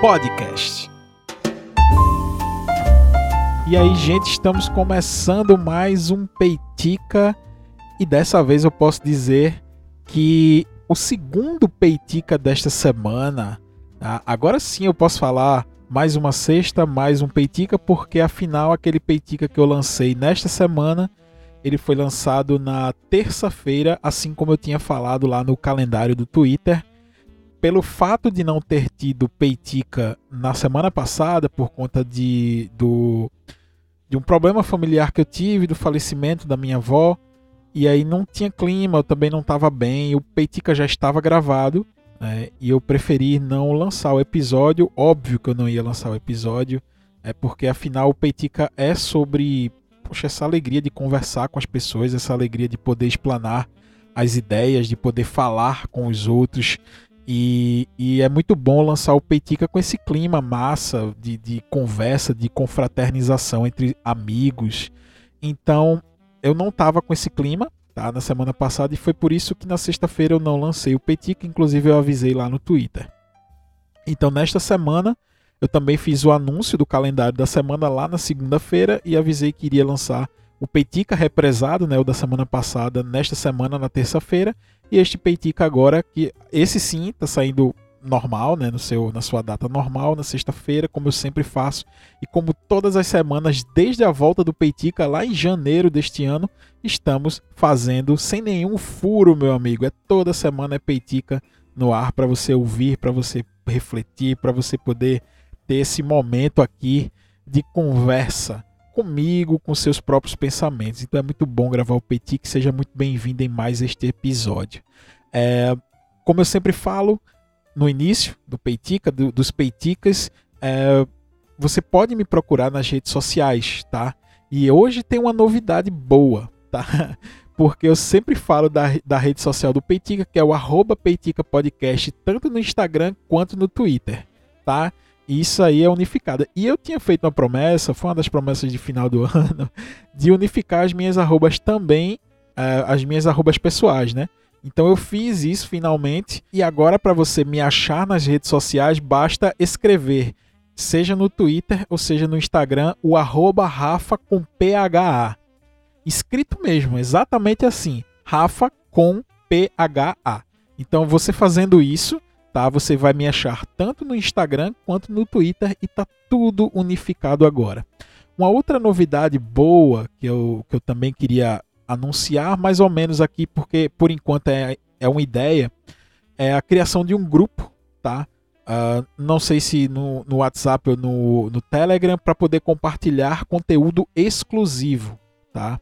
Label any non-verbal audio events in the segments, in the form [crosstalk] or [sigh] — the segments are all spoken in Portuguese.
Podcast. E aí, gente, estamos começando mais um Peitica e dessa vez eu posso dizer que o segundo Peitica desta semana, tá? agora sim eu posso falar mais uma sexta, mais um Peitica, porque afinal aquele Peitica que eu lancei nesta semana ele foi lançado na terça-feira, assim como eu tinha falado lá no calendário do Twitter. Pelo fato de não ter tido Peitica na semana passada, por conta de, do, de um problema familiar que eu tive, do falecimento da minha avó, e aí não tinha clima, eu também não estava bem, o Peitica já estava gravado, né, e eu preferi não lançar o episódio. Óbvio que eu não ia lançar o episódio, é porque afinal o Peitica é sobre poxa, essa alegria de conversar com as pessoas, essa alegria de poder explanar as ideias, de poder falar com os outros. E, e é muito bom lançar o Peitica com esse clima massa de, de conversa, de confraternização entre amigos. Então, eu não estava com esse clima tá, na semana passada e foi por isso que na sexta-feira eu não lancei o Peitica, inclusive eu avisei lá no Twitter. Então, nesta semana, eu também fiz o anúncio do calendário da semana lá na segunda-feira e avisei que iria lançar o Peitica represado, né, o da semana passada, nesta semana, na terça-feira, e este Peitica agora, que esse sim está saindo normal, né, no seu, na sua data normal, na sexta-feira, como eu sempre faço, e como todas as semanas, desde a volta do Peitica, lá em janeiro deste ano, estamos fazendo sem nenhum furo, meu amigo. É toda semana é Peitica no ar para você ouvir, para você refletir, para você poder ter esse momento aqui de conversa comigo, com seus próprios pensamentos. Então é muito bom gravar o Petit, que seja muito bem-vindo em mais este episódio. É, como eu sempre falo no início do Peitica, do, dos Peiticas, é, você pode me procurar nas redes sociais, tá? E hoje tem uma novidade boa, tá? [laughs] Porque eu sempre falo da, da rede social do Peitica, que é o arroba Peitica Podcast, tanto no Instagram quanto no Twitter, tá? Isso aí é unificada. E eu tinha feito uma promessa, foi uma das promessas de final do [laughs] ano, de unificar as minhas arrobas também, uh, as minhas arrobas pessoais, né? Então eu fiz isso finalmente e agora para você me achar nas redes sociais basta escrever, seja no Twitter ou seja no Instagram, o arroba Rafa com PHA. Escrito mesmo, exatamente assim, Rafa com PHA. Então você fazendo isso, tá? Você vai me achar tanto no Instagram quanto no Twitter e tá tudo unificado agora. Uma outra novidade boa que eu, que eu também queria anunciar, mais ou menos aqui, porque por enquanto é, é uma ideia, é a criação de um grupo, tá? Uh, não sei se no, no WhatsApp ou no, no Telegram, para poder compartilhar conteúdo exclusivo, tá?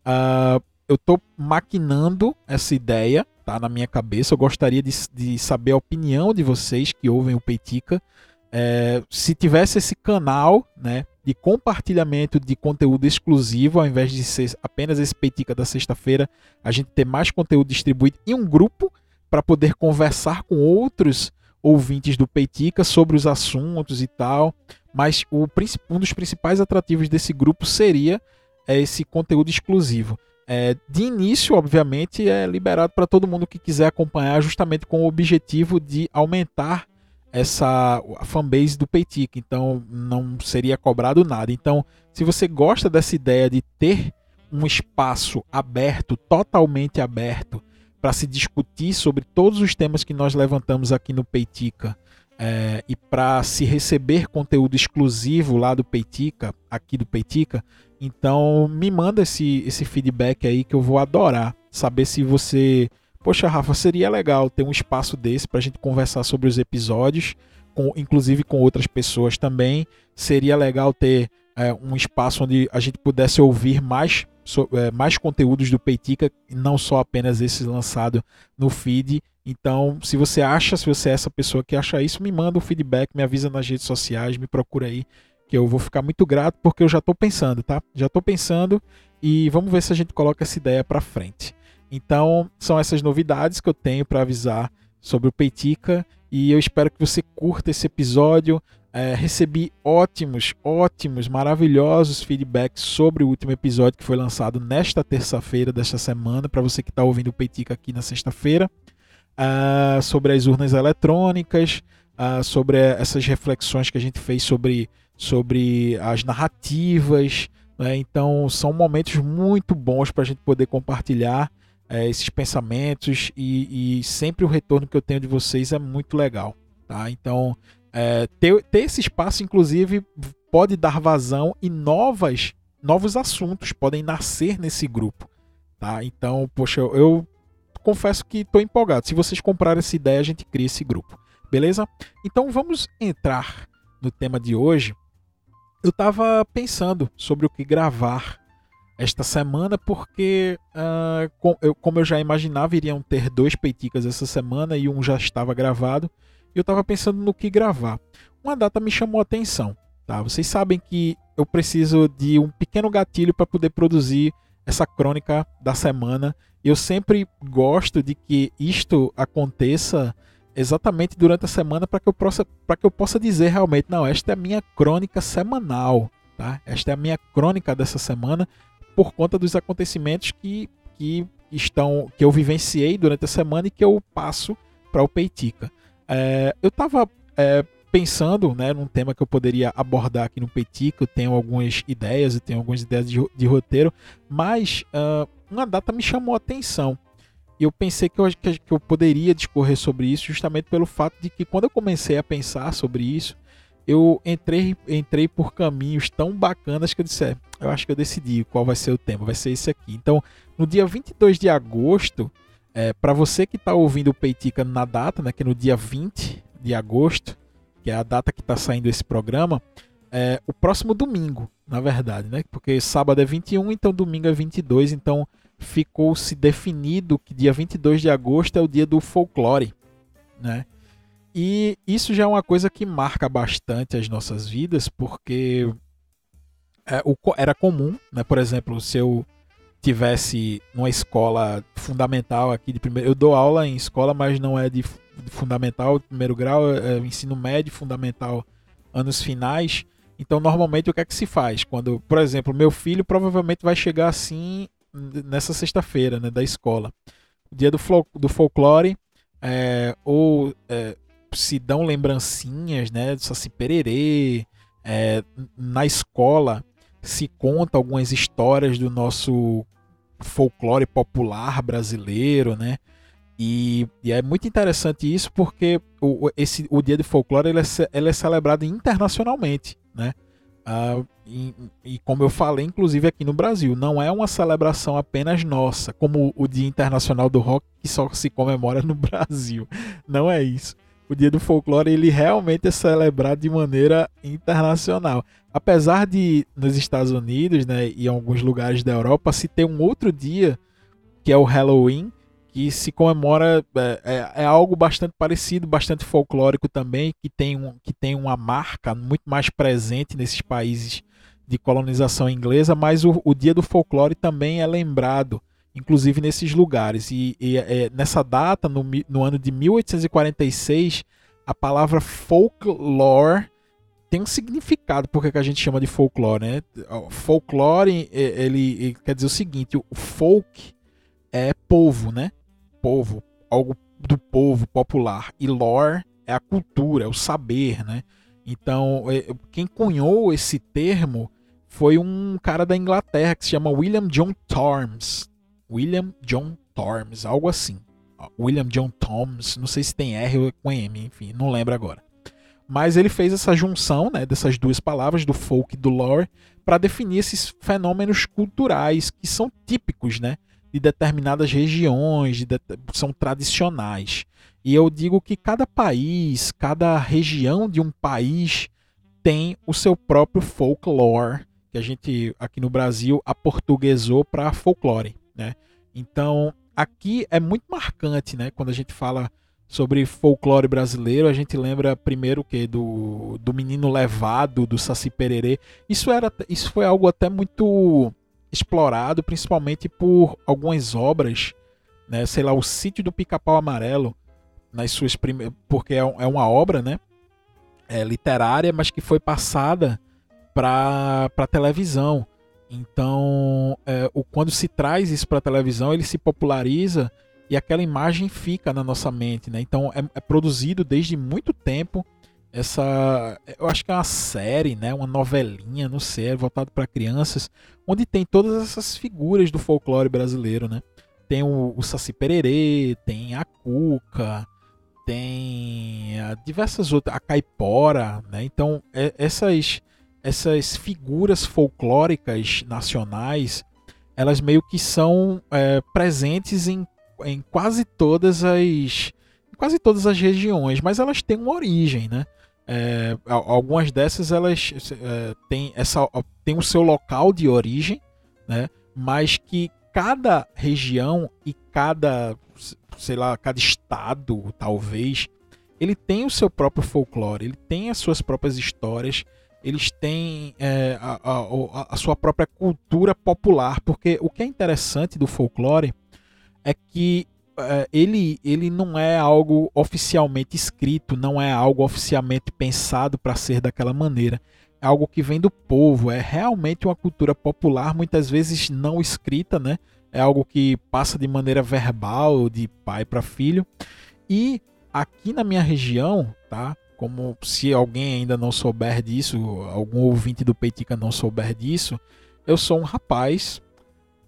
Uh, eu estou maquinando essa ideia, tá na minha cabeça. Eu gostaria de, de saber a opinião de vocês que ouvem o Peitica. É, se tivesse esse canal né, de compartilhamento de conteúdo exclusivo, ao invés de ser apenas esse Peitica da sexta-feira, a gente ter mais conteúdo distribuído em um grupo para poder conversar com outros ouvintes do Peitica sobre os assuntos e tal. Mas o, um dos principais atrativos desse grupo seria é, esse conteúdo exclusivo. É, de início, obviamente, é liberado para todo mundo que quiser acompanhar, justamente com o objetivo de aumentar essa a fanbase do Peitic. Então, não seria cobrado nada. Então, se você gosta dessa ideia de ter um espaço aberto, totalmente aberto, para se discutir sobre todos os temas que nós levantamos aqui no Peitica, é, e para se receber conteúdo exclusivo lá do Peitica, aqui do Peitica, então me manda esse, esse feedback aí que eu vou adorar saber se você. Poxa, Rafa, seria legal ter um espaço desse para a gente conversar sobre os episódios, com, inclusive com outras pessoas também. Seria legal ter é, um espaço onde a gente pudesse ouvir mais, so, é, mais conteúdos do Peitica, não só apenas esse lançado no feed. Então, se você acha, se você é essa pessoa que acha isso, me manda um feedback, me avisa nas redes sociais, me procura aí que eu vou ficar muito grato porque eu já estou pensando, tá? Já estou pensando e vamos ver se a gente coloca essa ideia para frente. Então, são essas novidades que eu tenho para avisar sobre o Peitica e eu espero que você curta esse episódio. É, recebi ótimos, ótimos, maravilhosos feedbacks sobre o último episódio que foi lançado nesta terça-feira desta semana, para você que está ouvindo o Peitica aqui na sexta-feira, uh, sobre as urnas eletrônicas, uh, sobre essas reflexões que a gente fez sobre, sobre as narrativas. Né? Então, são momentos muito bons para a gente poder compartilhar é, esses pensamentos e, e, sempre o retorno que eu tenho de vocês é muito legal. Tá? Então, é, ter, ter esse espaço, inclusive, pode dar vazão e novas, novos assuntos podem nascer nesse grupo. Tá? Então, poxa, eu confesso que estou empolgado. Se vocês comprarem essa ideia, a gente cria esse grupo. Beleza? Então vamos entrar no tema de hoje. Eu estava pensando sobre o que gravar esta semana, porque, uh, com, eu, como eu já imaginava, iriam ter dois peiticas essa semana e um já estava gravado. Eu estava pensando no que gravar. Uma data me chamou a atenção. Tá? Vocês sabem que eu preciso de um pequeno gatilho para poder produzir essa crônica da semana. Eu sempre gosto de que isto aconteça exatamente durante a semana para que eu possa para que eu possa dizer realmente não esta é a minha crônica semanal tá esta é a minha crônica dessa semana por conta dos acontecimentos que, que estão que eu vivenciei durante a semana e que eu passo para o Peitica é, eu estava é, pensando né, num tema que eu poderia abordar aqui no Peitica eu tenho algumas ideias eu tenho algumas ideias de, de roteiro mas uh, uma data me chamou a atenção e eu pensei que eu, que eu poderia discorrer sobre isso justamente pelo fato de que quando eu comecei a pensar sobre isso, eu entrei, entrei por caminhos tão bacanas que eu disse, é, eu acho que eu decidi qual vai ser o tema, vai ser esse aqui. Então, no dia 22 de agosto, é, para você que está ouvindo o Peitica na data, né, que é no dia 20 de agosto, que é a data que está saindo esse programa, é o próximo domingo, na verdade, né? Porque sábado é 21, então domingo é 22, então ficou-se definido que dia 22 de agosto é o dia do folclore, né? E isso já é uma coisa que marca bastante as nossas vidas, porque é, era comum, né? Por exemplo, se eu tivesse numa escola fundamental aqui de primeiro, eu dou aula em escola, mas não é de fundamental, primeiro grau, é, é ensino médio, fundamental, anos finais. Então, normalmente o que é que se faz? Quando, por exemplo, meu filho provavelmente vai chegar assim nessa sexta-feira, né, da escola. Dia do, do folclore, é, ou é, se dão lembrancinhas, né, Saci Pererê, é, na escola se conta algumas histórias do nosso folclore popular brasileiro, né, e, e, é muito interessante isso porque o, esse, o dia do folclore ele é, ele é celebrado internacionalmente, né, Uh, e, e, como eu falei, inclusive aqui no Brasil, não é uma celebração apenas nossa, como o Dia Internacional do Rock, que só se comemora no [laughs] Brasil. Não é isso. O Dia do Folclore ele realmente é celebrado de maneira internacional. Apesar de nos Estados Unidos né, e em alguns lugares da Europa se ter um outro dia, que é o Halloween, que se comemora é, é, é, algo bastante parecido, bastante folclórico também, que tem, um, que tem uma marca muito mais presente nesses países de colonização inglesa, mas o, o dia do folclore também é lembrado, inclusive nesses lugares. E, e é, nessa data, no, no ano de 1846, a palavra folklore tem um significado porque que a gente chama de folclore, né? Folclore, ele, ele quer dizer o seguinte, o folk é povo, né? Povo, algo do povo popular. E lore é a cultura, é o saber, né? Então, é, quem cunhou esse termo foi um cara da Inglaterra que se chama William John Tormes. William John Tormes, algo assim. William John Tormes, não sei se tem R ou é com M, enfim, não lembro agora. Mas ele fez essa junção né, dessas duas palavras, do folk e do lore, para definir esses fenômenos culturais que são típicos né, de determinadas regiões, de, são tradicionais. E eu digo que cada país, cada região de um país tem o seu próprio folklore, que a gente aqui no Brasil aportuguesou para folclore, né? Então, aqui é muito marcante, né, quando a gente fala sobre folclore brasileiro, a gente lembra primeiro que do, do menino levado, do Saci Pererê. Isso era isso foi algo até muito explorado principalmente por algumas obras, né, sei lá, o Sítio do Pica-Pau Amarelo, nas suas primeiras, porque é, é uma obra, né, é, literária, mas que foi passada para para televisão. Então, é, o, quando se traz isso para televisão, ele se populariza e aquela imagem fica na nossa mente, né? Então é, é produzido desde muito tempo essa, eu acho que é uma série, né, uma novelinha, não sei, é para crianças, onde tem todas essas figuras do folclore brasileiro, né? Tem o, o Saci Pererê, tem a Cuca, tem a, diversas outras, a Caipora, né? Então é, essas essas figuras folclóricas nacionais, elas meio que são é, presentes em, em quase todas as quase todas as regiões, mas elas têm uma origem, né? É, algumas dessas elas é, têm, essa, têm o seu local de origem, né? mas que cada região e cada, sei lá, cada estado, talvez, ele tem o seu próprio folclore, ele tem as suas próprias histórias, eles têm é, a, a, a, sua própria cultura popular, porque o que é interessante do folclore é que ele, ele não é algo oficialmente escrito, não é algo oficialmente pensado para ser daquela maneira. É algo que vem do povo, é realmente uma cultura popular, muitas vezes não escrita, né? É algo que passa de maneira verbal, de pai para filho. E aqui na minha região, tá? Como se alguém ainda não souber disso, algum ouvinte do Peitica não souber disso, eu sou um rapaz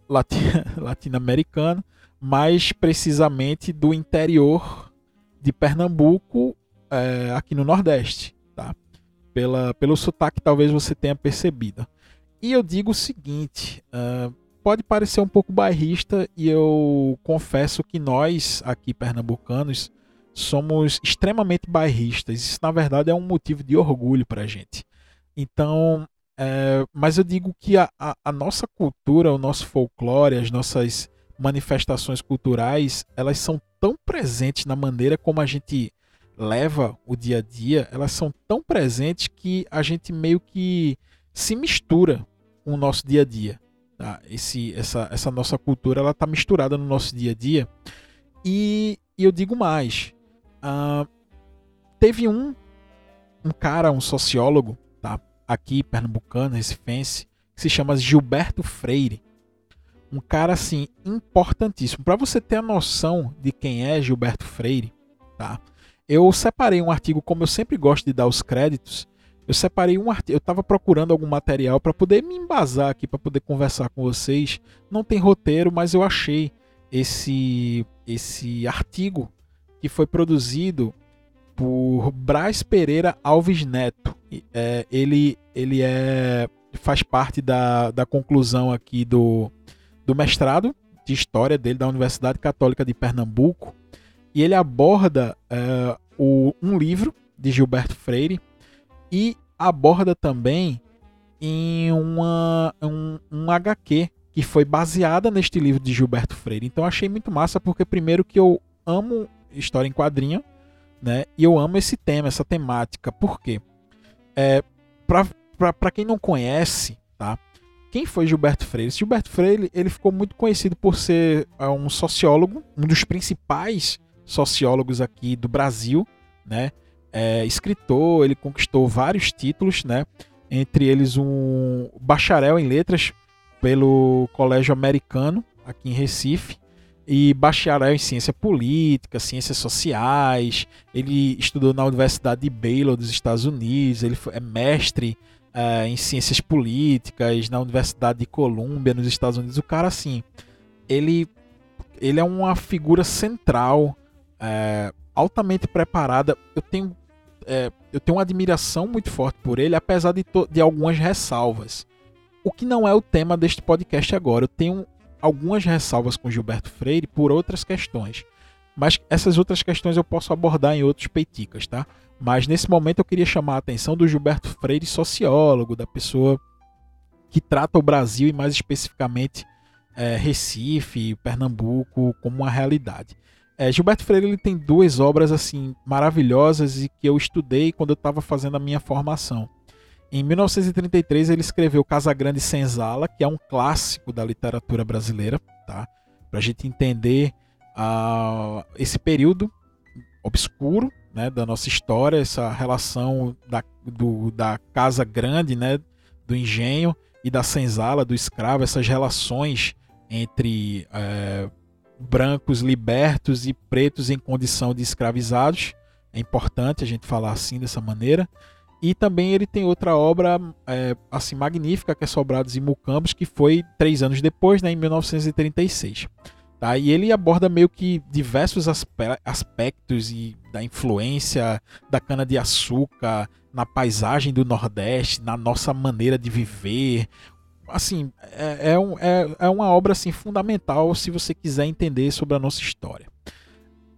[laughs] latino-americano mais precisamente do interior de Pernambuco, é, aqui no Nordeste, tá? Pela, pelo sotaque, talvez você tenha percebido. E eu digo o seguinte: uh, pode parecer um pouco bairrista, e eu confesso que nós, aqui pernambucanos, somos extremamente bairristas. Isso, na verdade, é um motivo de orgulho para a gente. Então, é, mas eu digo que a, a, a nossa cultura, o nosso folclore, as nossas manifestações culturais, elas são tão presentes na maneira como a gente leva o dia a dia, elas são tão presentes que a gente meio que se mistura com o nosso dia a dia. Tá? Esse, essa, essa nossa cultura ela está misturada no nosso dia a dia. E, e eu digo mais. Uh, teve um, um cara, um sociólogo, tá? aqui pernambucano, recifense, que se chama Gilberto Freire um cara assim importantíssimo. Para você ter a noção de quem é Gilberto Freire, tá? Eu separei um artigo, como eu sempre gosto de dar os créditos. Eu separei um artigo, eu estava procurando algum material para poder me embasar aqui, para poder conversar com vocês. Não tem roteiro, mas eu achei esse esse artigo que foi produzido por Braz Pereira Alves Neto. É, ele ele é faz parte da, da conclusão aqui do do mestrado de História dele da Universidade Católica de Pernambuco e ele aborda uh, o, um livro de Gilberto Freire e aborda também em uma, um, um HQ que foi baseada neste livro de Gilberto Freire. Então achei muito massa porque primeiro que eu amo história em quadrinho, né? E eu amo esse tema, essa temática. Por quê? É, para quem não conhece, tá? Quem foi Gilberto Freire? Gilberto Freire ele ficou muito conhecido por ser é, um sociólogo, um dos principais sociólogos aqui do Brasil, né? É, escritor, ele conquistou vários títulos, né? Entre eles um bacharel em letras pelo Colégio Americano aqui em Recife e bacharel em ciência política, ciências sociais. Ele estudou na Universidade de Baylor dos Estados Unidos. Ele é mestre é, em ciências políticas na Universidade de Colômbia, nos Estados Unidos. O cara, assim, ele, ele é uma figura central, é, altamente preparada. Eu tenho, é, eu tenho uma admiração muito forte por ele, apesar de, de algumas ressalvas. O que não é o tema deste podcast agora. Eu tenho algumas ressalvas com Gilberto Freire por outras questões. Mas essas outras questões eu posso abordar em outros peiticas, tá? Mas nesse momento eu queria chamar a atenção do Gilberto Freire, sociólogo, da pessoa que trata o Brasil e mais especificamente é, Recife, Pernambuco como uma realidade. É, Gilberto Freire ele tem duas obras assim maravilhosas e que eu estudei quando eu estava fazendo a minha formação. Em 1933 ele escreveu Casa Grande Senzala, que é um clássico da literatura brasileira, tá? Para a gente entender uh, esse período obscuro né, da nossa história, essa relação da, do, da casa grande, né, do engenho e da senzala, do escravo, essas relações entre é, brancos libertos e pretos em condição de escravizados. É importante a gente falar assim dessa maneira. E também ele tem outra obra é, assim magnífica que é Sobrados e Mucambos, que foi três anos depois, né, em 1936. Tá? E ele aborda meio que diversos aspectos e da influência da cana-de-açúcar na paisagem do Nordeste, na nossa maneira de viver. Assim, é, é, um, é, é uma obra assim, fundamental se você quiser entender sobre a nossa história.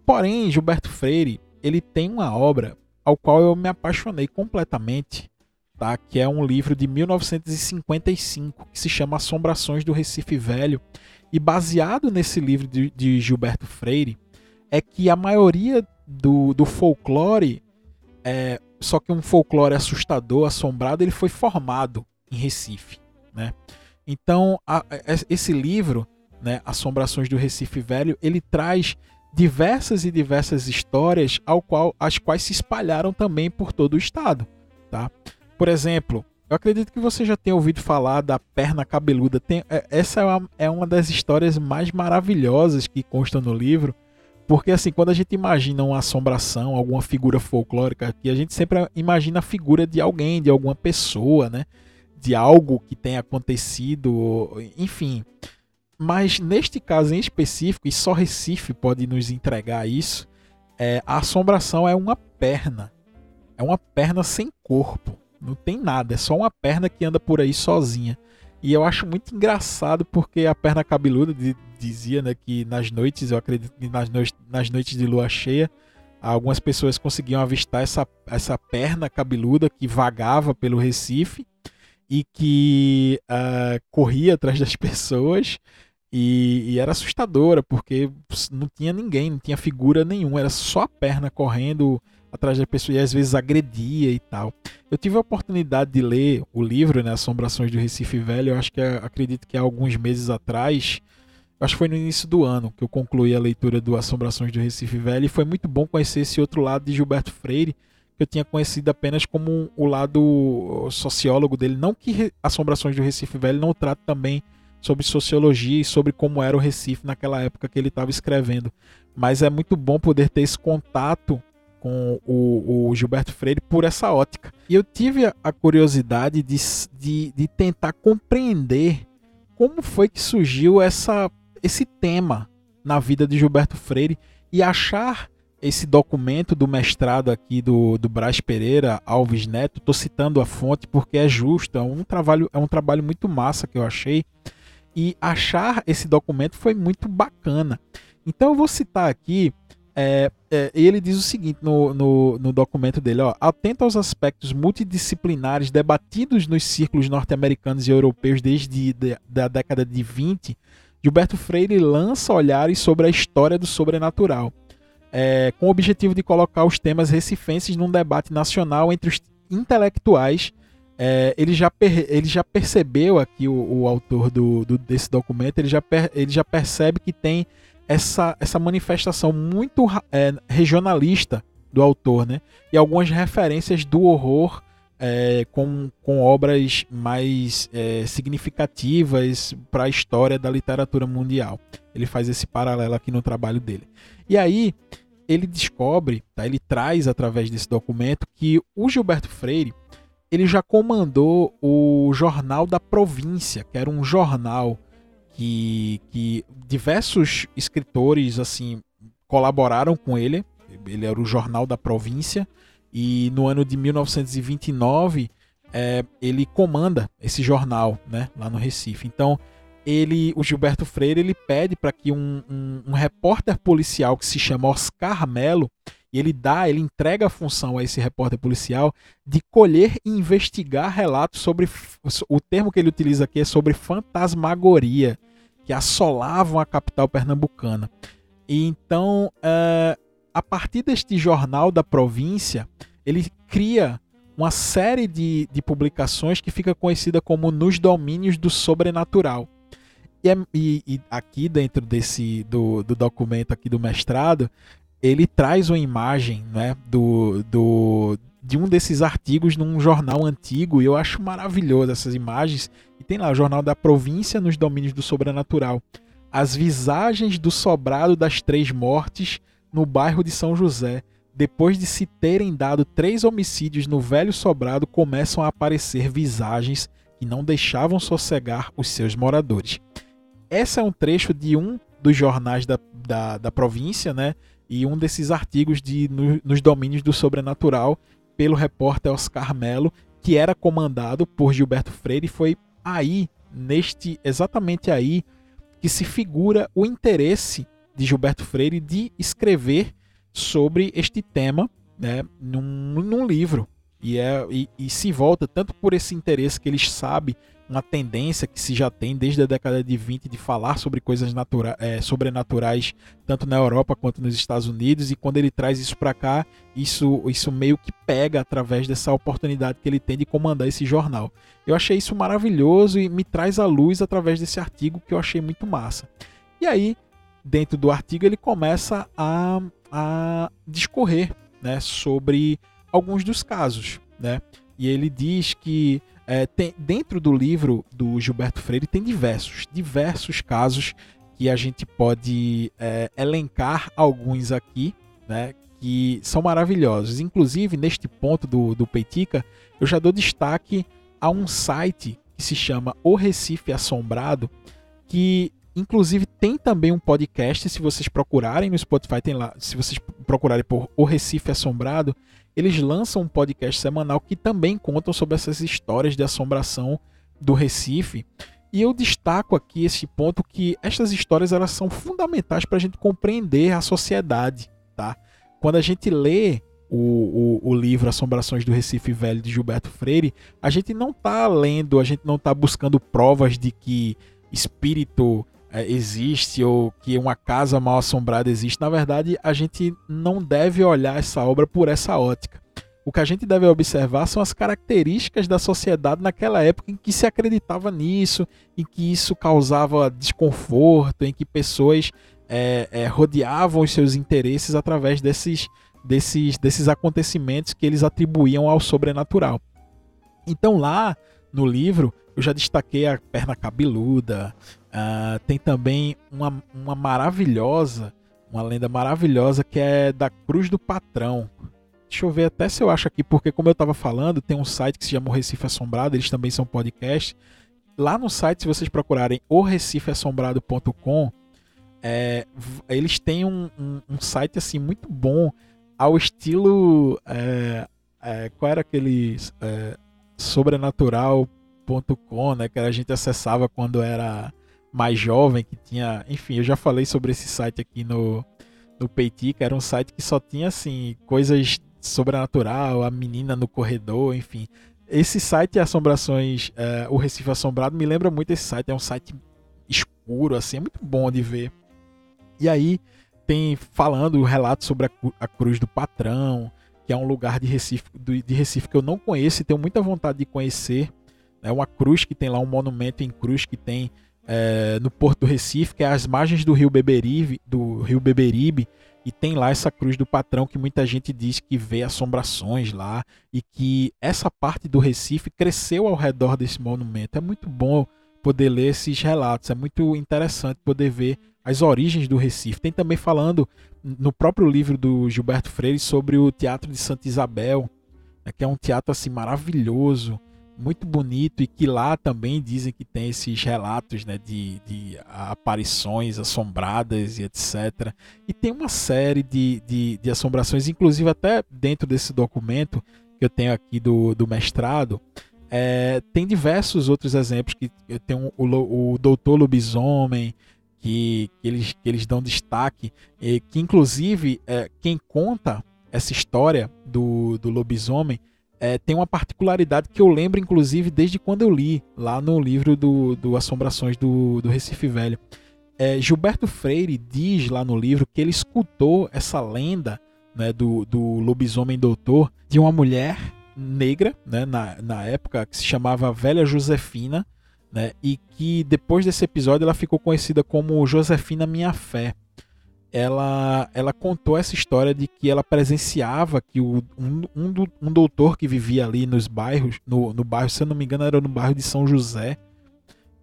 Porém, Gilberto Freire ele tem uma obra ao qual eu me apaixonei completamente, tá? que é um livro de 1955 que se chama Assombrações do Recife Velho e baseado nesse livro de, de Gilberto Freire, é que a maioria do, do folclore, é, só que um folclore assustador, assombrado, ele foi formado em Recife. Né? Então, a, esse livro, né, Assombrações do Recife Velho, ele traz diversas e diversas histórias ao qual, as quais se espalharam também por todo o estado. Tá? Por exemplo, eu acredito que você já tenha ouvido falar da perna cabeluda. Tem, é, essa é uma, é uma das histórias mais maravilhosas que constam no livro. Porque, assim, quando a gente imagina uma assombração, alguma figura folclórica aqui, a gente sempre imagina a figura de alguém, de alguma pessoa, né? De algo que tenha acontecido, enfim. Mas neste caso em específico, e só Recife pode nos entregar isso, é, a assombração é uma perna. É uma perna sem corpo. Não tem nada, é só uma perna que anda por aí sozinha. E eu acho muito engraçado porque a perna cabeluda dizia né, que nas noites, eu acredito que nas, noites, nas noites de lua cheia, algumas pessoas conseguiam avistar essa, essa perna cabeluda que vagava pelo Recife e que uh, corria atrás das [laughs] pessoas. E, e, era assustadora porque não tinha ninguém, não tinha figura nenhuma, era só a perna correndo atrás da pessoa e às vezes agredia e tal. Eu tive a oportunidade de ler o livro, né, Assombrações do Recife Velho, eu acho que acredito que há alguns meses atrás, acho que foi no início do ano que eu concluí a leitura do Assombrações do Recife Velho e foi muito bom conhecer esse outro lado de Gilberto Freire, que eu tinha conhecido apenas como o lado sociólogo dele, não que Assombrações do Recife Velho não trate também sobre sociologia e sobre como era o Recife naquela época que ele estava escrevendo, mas é muito bom poder ter esse contato com o, o, Gilberto Freire por essa ótica. E eu tive a curiosidade de, de, de, tentar compreender como foi que surgiu essa, esse tema na vida de Gilberto Freire e achar esse documento do mestrado aqui do, do Brás Pereira Alves Neto. Estou citando a fonte porque é justo, é um trabalho, é um trabalho muito massa que eu achei. E achar esse documento foi muito bacana. Então eu vou citar aqui é, é, ele diz o seguinte no, no, no, documento dele: ó, atento aos aspectos multidisciplinares debatidos nos círculos norte-americanos e europeus desde de, da década de 20, Gilberto Freire lança olhares sobre a história do sobrenatural, é, com o objetivo de colocar os temas recifenses num debate nacional entre os intelectuais. É, ele, já per, ele já percebeu aqui, o, o autor do, do, desse documento, ele já, per, ele já percebe que tem essa, essa manifestação muito é, regionalista do autor, né? E algumas referências do horror é, com, com obras mais é, significativas para a história da literatura mundial. Ele faz esse paralelo aqui no trabalho dele. E aí ele descobre, tá? ele traz através desse documento que o Gilberto Freire ele já comandou o Jornal da Província, que era um jornal que, que diversos escritores assim colaboraram com ele. Ele era o jornal da província e no ano de 1929 é, ele comanda esse jornal, né, lá no Recife. Então ele, o Gilberto Freire, ele pede para que um, um, um, repórter policial que se chama Oscar Melo e ele dá, ele entrega a função a esse repórter policial de colher e investigar relatos sobre o termo que ele utiliza aqui é sobre fantasmagoria que assolavam a capital pernambucana. E então, é, a partir deste jornal da província, ele cria uma série de, de publicações que fica conhecida como Nos Domínios do Sobrenatural. E, é, e, e aqui dentro desse do, do documento aqui do mestrado, ele traz uma imagem né, do, do, de um desses artigos num jornal antigo e eu acho maravilhoso essas imagens. E tem lá o Jornal da Província nos Domínios do Sobrenatural. as visagens do sobrado das três mortes no bairro de São José. Depois de se terem dado três homicídios no velho sobrado, começam a aparecer visagens que não deixavam sossegar os seus moradores. Esse é um trecho de um dos jornais da, da, da província, né? E um desses artigos de, no, nos domínios do sobrenatural pelo repórter Oscar Melo, que era comandado por Gilberto Freire. Foi aí, neste exatamente aí, que se figura o interesse de Gilberto Freire de escrever sobre este tema né, num, num livro. E, é, e, e, se volta tanto por esse interesse que eles sabem, uma tendência que se já tem desde a década de 20 de falar sobre coisas natura, é, sobrenaturais, tanto na Europa quanto nos Estados Unidos, e quando ele traz isso para cá, isso, isso meio que pega através dessa oportunidade que ele tem de comandar esse jornal. Eu achei isso maravilhoso e me traz à luz através desse artigo que eu achei muito massa. E aí, dentro do artigo, ele começa a, a discorrer né, sobre alguns dos casos, né? E ele diz que é, tem, dentro do livro do Gilberto Freire tem diversos, diversos casos que a gente pode é, elencar alguns aqui, né? Que são maravilhosos. Inclusive, neste ponto do, do Peitica, eu já dou destaque a um site que se chama O Recife Assombrado, que Inclusive tem também um podcast, se vocês procurarem no Spotify, tem lá, se vocês procurarem por O Recife Assombrado, eles lançam um podcast semanal que também contam sobre essas histórias de assombração do Recife. E eu destaco aqui esse ponto que estas histórias elas são fundamentais para a gente compreender a sociedade, tá? Quando a gente lê o, o, o, livro Assombrações do Recife Velho de Gilberto Freire, a gente não está lendo, a gente não está buscando provas de que espírito é, existe ou que uma casa mal assombrada existe. Na verdade, a gente não deve olhar essa obra por essa ótica. O que a gente deve observar são as características da sociedade naquela época em que se acreditava nisso, em que isso causava desconforto, em que pessoas é, é, rodeavam os seus interesses através desses, desses, desses acontecimentos que eles atribuíam ao sobrenatural. Então, lá no livro, eu já destaquei a perna cabeluda, Uh, tem também uma, uma maravilhosa, uma lenda maravilhosa que é da Cruz do Patrão. Deixa eu ver até se eu acho aqui, porque como eu estava falando, tem um site que se chama o Recife Assombrado, eles também são podcast. Lá no site, se vocês procurarem o recifeassombrado.com, é, eles têm um, um, um, site assim muito bom ao estilo. É, é, qual era aquele é, sobrenatural.com, né? Que a gente acessava quando era mais jovem, que tinha. Enfim, eu já falei sobre esse site aqui no, no Peitica. Era um site que só tinha, assim, coisas sobrenatural, a menina no corredor, enfim. Esse site Assombrações, é, o Recife Assombrado, me lembra muito esse site. É um site escuro, assim, é muito bom de ver. E aí tem falando relatos sobre a, a Cruz do Patrão, que é um lugar de Recife, de Recife que eu não conheço e tenho muita vontade de conhecer. É uma cruz que tem lá, um monumento em cruz que tem é, no Porto do Recife, que é às margens do rio Beberibe, do rio Beberibe, e tem lá essa cruz do patrão que muita gente diz que vê assombrações lá e que essa parte do Recife cresceu ao redor desse monumento. É muito bom poder ler esses relatos, é muito interessante poder ver as origens do Recife. Tem também falando no próprio livro do Gilberto Freire sobre o Teatro de Santa Isabel, né, que é um teatro assim maravilhoso, muito bonito e que lá também dizem que tem esses relatos né, de, de aparições assombradas e etc. E tem uma série de, de, de, assombrações, inclusive até dentro desse documento que eu tenho aqui do, do mestrado, é, tem diversos outros exemplos que eu tenho o, o Doutor Lobisomem, que, que, eles, que eles dão destaque, e que inclusive é, quem conta essa história do, do lobisomem é, tem uma particularidade que eu lembro, inclusive, desde quando eu li lá no livro do, do Assombrações do, do Recife Velho. É, Gilberto Freire diz lá no livro que ele escutou essa lenda né, do, do lobisomem doutor de uma mulher negra, né, na, na época, que se chamava Velha Josefina, né, e que depois desse episódio ela ficou conhecida como Josefina Minha Fé ela, ela contou essa história de que ela presenciava que o, um, um, um doutor que vivia ali nos bairros, no, no bairro, se eu não me engano, era no bairro de São José,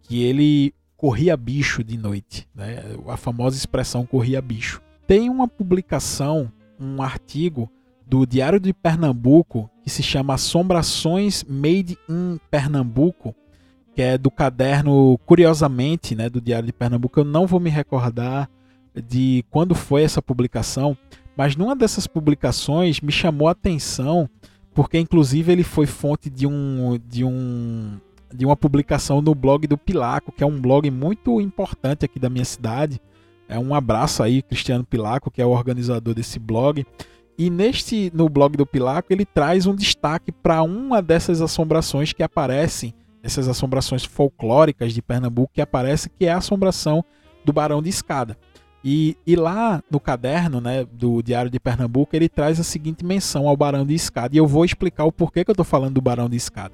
que ele corria bicho de noite, né? a famosa expressão corria bicho. Tem uma publicação, um artigo do Diário de Pernambuco que se chama Assombrações Made in Pernambuco, que é do caderno, curiosamente, né, do Diário de Pernambuco. Eu não vou me recordar de quando foi essa publicação, mas numa dessas publicações me chamou a atenção, porque inclusive ele foi fonte de um de um de uma publicação no blog do Pilaco, que é um blog muito importante aqui da minha cidade. É um abraço aí, Cristiano Pilaco, que é o organizador desse blog. E neste no blog do Pilaco, ele traz um destaque para uma dessas assombrações que aparecem essas assombrações folclóricas de Pernambuco que aparece, que é a assombração do Barão de Escada. E, e lá no caderno né, do Diário de Pernambuco, ele traz a seguinte menção ao Barão de Escada. E eu vou explicar o porquê que eu estou falando do Barão de Escada.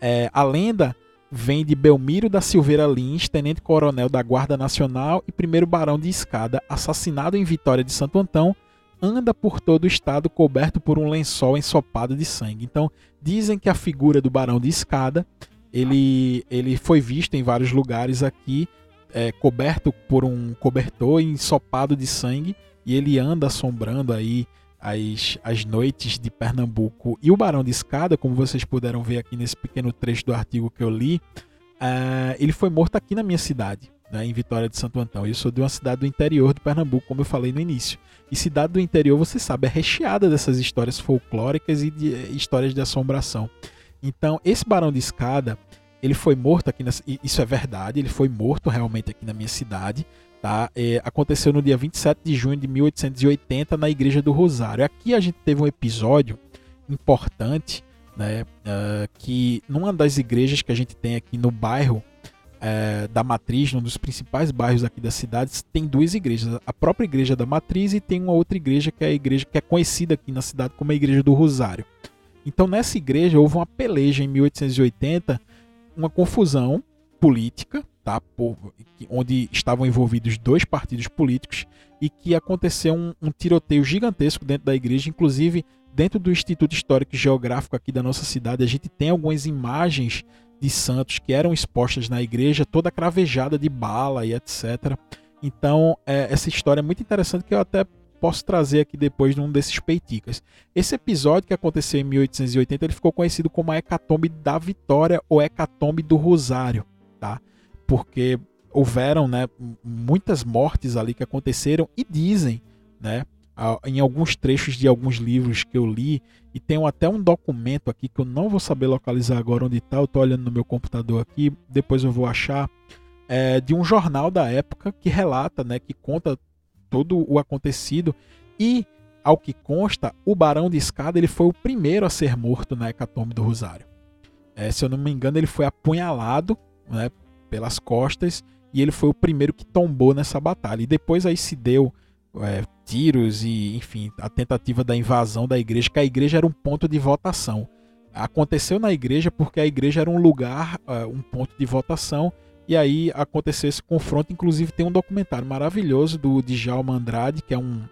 É, a lenda vem de Belmiro da Silveira Lins, tenente-coronel da Guarda Nacional e primeiro Barão de Escada, assassinado em Vitória de Santo Antão, anda por todo o estado coberto por um lençol ensopado de sangue. Então, dizem que a figura do Barão de Escada ele, ele foi visto em vários lugares aqui, é, coberto por um cobertor ensopado de sangue, e ele anda assombrando aí as, as noites de Pernambuco. E o Barão de Escada, como vocês puderam ver aqui nesse pequeno trecho do artigo que eu li, uh, ele foi morto aqui na minha cidade, né, em Vitória de Santo Antão. Eu sou de uma cidade do interior do Pernambuco, como eu falei no início. E cidade do interior, você sabe, é recheada dessas histórias folclóricas e de histórias de assombração. Então, esse Barão de Escada, ele foi morto aqui, na, isso é verdade, ele foi morto realmente aqui na minha cidade, tá? É, aconteceu no dia 27 de junho de 1880 na Igreja do Rosário. Aqui a gente teve um episódio importante, né? Uh, que numa das igrejas que a gente tem aqui no bairro uh, da Matriz, um dos principais bairros aqui da cidade, tem duas igrejas. A própria Igreja da Matriz e tem uma outra igreja que é a igreja que é conhecida aqui na cidade como a Igreja do Rosário. Então nessa igreja houve uma peleja em 1880, uma confusão política, tá? Por, onde estavam envolvidos dois partidos políticos e que aconteceu um, um tiroteio gigantesco dentro da igreja, inclusive dentro do Instituto Histórico e Geográfico aqui da nossa cidade, a gente tem algumas imagens de santos que eram expostas na igreja, toda cravejada de bala e etc. Então, é, essa história é muito interessante que eu até posso trazer aqui depois num desses peiticas. Esse episódio que aconteceu em 1880 ele ficou conhecido como a Hecatombe da Vitória ou Hecatombe do Rosário, tá? Porque houveram, né, muitas mortes ali que aconteceram e dizem, né, em alguns trechos de alguns livros que eu li e tenho até um documento aqui que eu não vou saber localizar agora onde está, eu estou olhando no meu computador aqui, depois eu vou achar é, de um jornal da época que relata, né, que conta todo o acontecido e ao que consta, o Barão de Escada ele foi o primeiro a ser morto na hecatombe do Rosário. É, se eu não me engano, ele foi apunhalado né, pelas costas e ele foi o primeiro que tombou nessa batalha. E depois aí se deu é, tiros e, enfim, a tentativa da invasão da igreja, que a igreja era um ponto de votação. Aconteceu na igreja porque a igreja era um lugar, é, um ponto de votação e aí aconteceu esse confronto. Inclusive tem um documentário maravilhoso do Djalma Andrade, que é um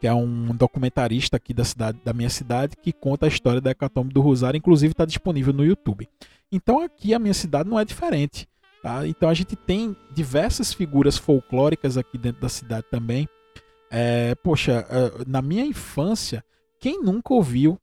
que é um documentarista aqui da cidade, da minha cidade, que conta a história da Hecatombe do Rosário, inclusive está disponível no YouTube. Então aqui a minha cidade não é diferente. Tá? Então a gente tem diversas figuras folclóricas aqui dentro da cidade também. É, poxa, é, na minha infância, quem nunca ouviu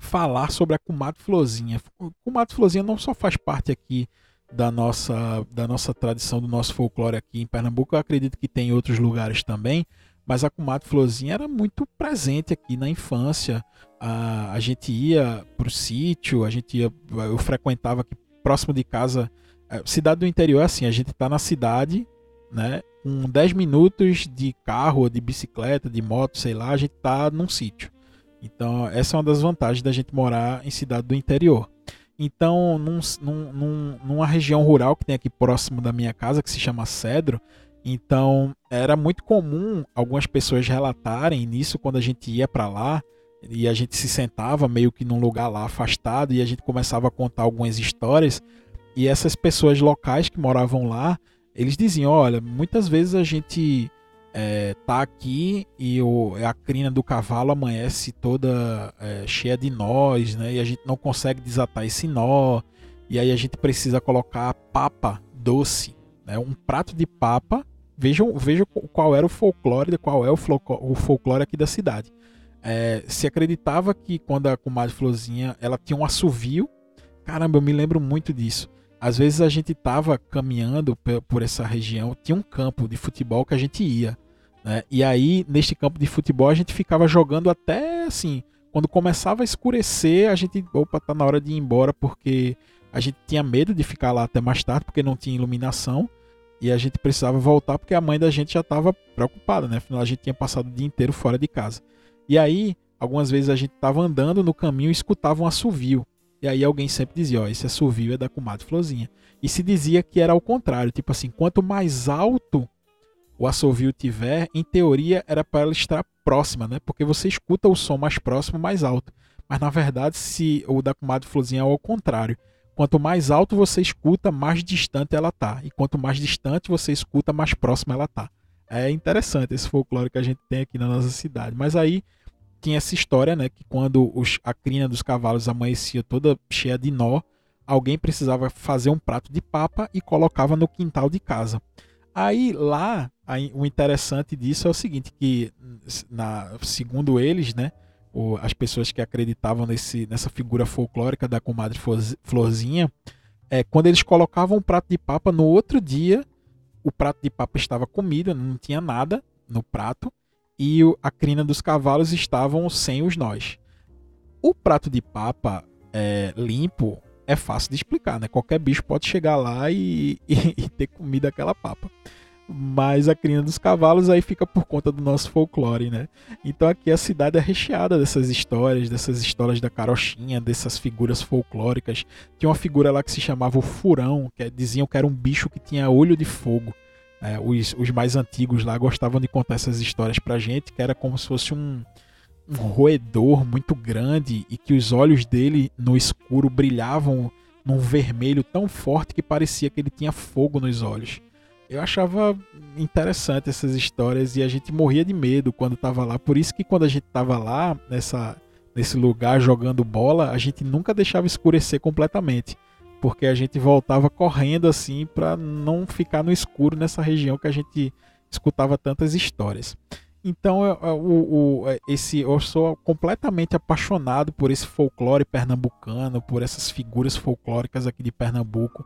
falar sobre a Comadre Flozinha? Comadre Flozinha não só faz parte aqui da nossa, da nossa tradição, do nosso folclore aqui em Pernambuco. Eu acredito que tem em outros lugares também, mas a comadre Florzinha era muito presente aqui na infância. A, a gente ia para o sítio, a gente ia, eu frequentava aqui próximo de casa. É, cidade do interior é assim, a gente está na cidade, né? Com 10 minutos de carro, de bicicleta, de moto, sei lá, a gente está num sítio. Então, essa é uma das vantagens da gente morar em cidade do interior. Então, num, num, numa região rural que tem aqui próximo da minha casa, que se chama Cedro, então era muito comum algumas pessoas relatarem nisso quando a gente ia para lá e a gente se sentava meio que num lugar lá afastado e a gente começava a contar algumas histórias e essas pessoas locais que moravam lá, eles diziam, olha, muitas vezes a gente é, tá aqui e o, a crina do cavalo amanhece toda é, cheia de nós, né? E a gente não consegue desatar esse nó. E aí a gente precisa colocar papa doce, Né? Um prato de papa. Vejam, vejam qual era o folclore, qual é o folclore aqui da cidade. É, se acreditava que quando a comadre Florzinha ela tinha um assovio. Caramba, eu me lembro muito disso. Às vezes a gente estava caminhando por essa região, tinha um campo de futebol que a gente ia. Né? E aí, neste campo de futebol, a gente ficava jogando até assim. Quando começava a escurecer, a gente, opa, tá na hora de ir embora, porque a gente tinha medo de ficar lá até mais tarde, porque não tinha iluminação. E a gente precisava voltar, porque a mãe da gente já estava preocupada, né? Afinal, a gente tinha passado o dia inteiro fora de casa. E aí, algumas vezes a gente estava andando no caminho e escutava um assovio. E aí alguém sempre dizia, ó, esse assovio é da comadre Florzinha. E se dizia que era ao contrário, tipo assim, quanto mais alto o assovio tiver, em teoria era para ela estar próxima, né? Porque você escuta o som mais próximo, mais alto. Mas na verdade, se o da comadre Florzinha é ao contrário. Quanto mais alto você escuta, mais distante ela tá. E quanto mais distante você escuta, mais próxima ela tá. É interessante esse folclore que a gente tem aqui na nossa cidade. Mas aí tinha essa história, né? Que quando os, a crina dos cavalos amanhecia toda cheia de nó, alguém precisava fazer um prato de papa e colocava no quintal de casa. Aí lá, aí, o interessante disso é o seguinte, que na, segundo eles, né, o, as pessoas que acreditavam nesse, nessa figura folclórica da comadre Florzinha, é, quando eles colocavam um prato de papa, no outro dia o prato de papa estava comido, não tinha nada no prato, e a crina dos cavalos estavam sem os nós. O prato de papa é, limpo é fácil de explicar, né? Qualquer bicho pode chegar lá e, [laughs] e, e ter comida aquela papa. Mas a crina dos cavalos aí fica por conta do nosso folclore, né? Então aqui a cidade é recheada dessas histórias, dessas histórias da carochinha, dessas figuras folclóricas. Tinha uma figura lá que se chamava o furão, que diziam que era um bicho que tinha olho de fogo. É, os, os mais antigos lá gostavam de contar essas histórias pra gente, que era como se fosse um, um roedor muito grande e que os olhos dele no escuro brilhavam num vermelho tão forte que parecia que ele tinha fogo nos olhos. Eu achava interessante essas histórias e a gente morria de medo quando estava lá. Por isso que quando a gente estava lá nessa nesse lugar jogando bola, a gente nunca deixava escurecer completamente, porque a gente voltava correndo assim para não ficar no escuro nessa região que a gente escutava tantas histórias. Então, é, esse, eu sou completamente apaixonado por esse folclore pernambucano, por essas figuras folclóricas aqui de Pernambuco.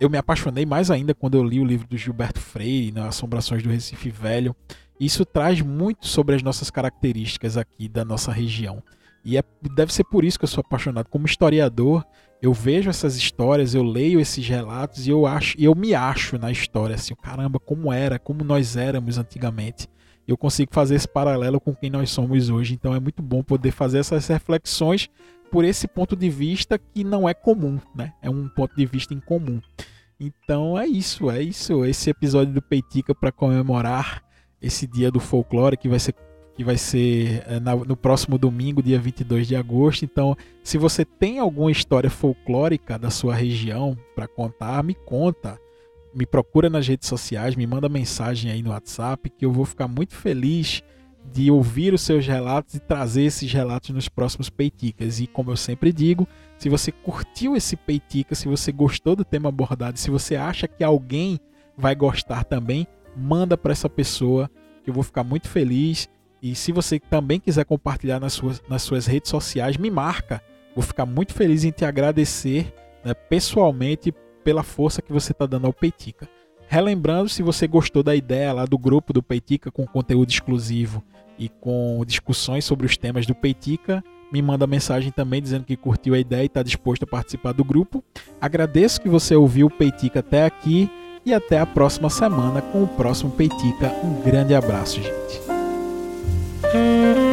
Eu me apaixonei mais ainda quando eu li o livro do Gilberto Freire, né, Assombrações do Recife Velho. Isso traz muito sobre as nossas características aqui da nossa região. E é, deve ser por isso que eu sou apaixonado. Como historiador, eu vejo essas histórias, eu leio esses relatos e eu acho, eu me acho na história assim, caramba, como era, como nós éramos antigamente eu consigo fazer esse paralelo com quem nós somos hoje. Então é muito bom poder fazer essas reflexões por esse ponto de vista que não é comum, né? É um ponto de vista incomum. Então é isso, é isso. Esse episódio do Peitica para comemorar esse dia do folclore que vai ser que vai ser é, no próximo domingo, dia 22 de agosto. Então, se você tem alguma história folclórica da sua região para contar, me conta me procura nas redes sociais, me manda mensagem aí no WhatsApp, que eu vou ficar muito feliz de ouvir os seus relatos e trazer esses relatos nos próximos Peiticas. E como eu sempre digo, se você curtiu esse Peitica, se você gostou do tema abordado, se você acha que alguém vai gostar também, manda para essa pessoa, que eu vou ficar muito feliz. E se você também quiser compartilhar nas suas, nas suas redes sociais, me marca. Vou ficar muito feliz em te agradecer né, pessoalmente pela força que você está dando ao Peitica. Relembrando, se você gostou da ideia lá do grupo do Peitica com conteúdo exclusivo e com discussões sobre os temas do Peitica, me manda mensagem também dizendo que curtiu a ideia e está disposto a participar do grupo. Agradeço que você ouviu o Peitica até aqui e até a próxima semana com o próximo Peitica. Um grande abraço, gente. Música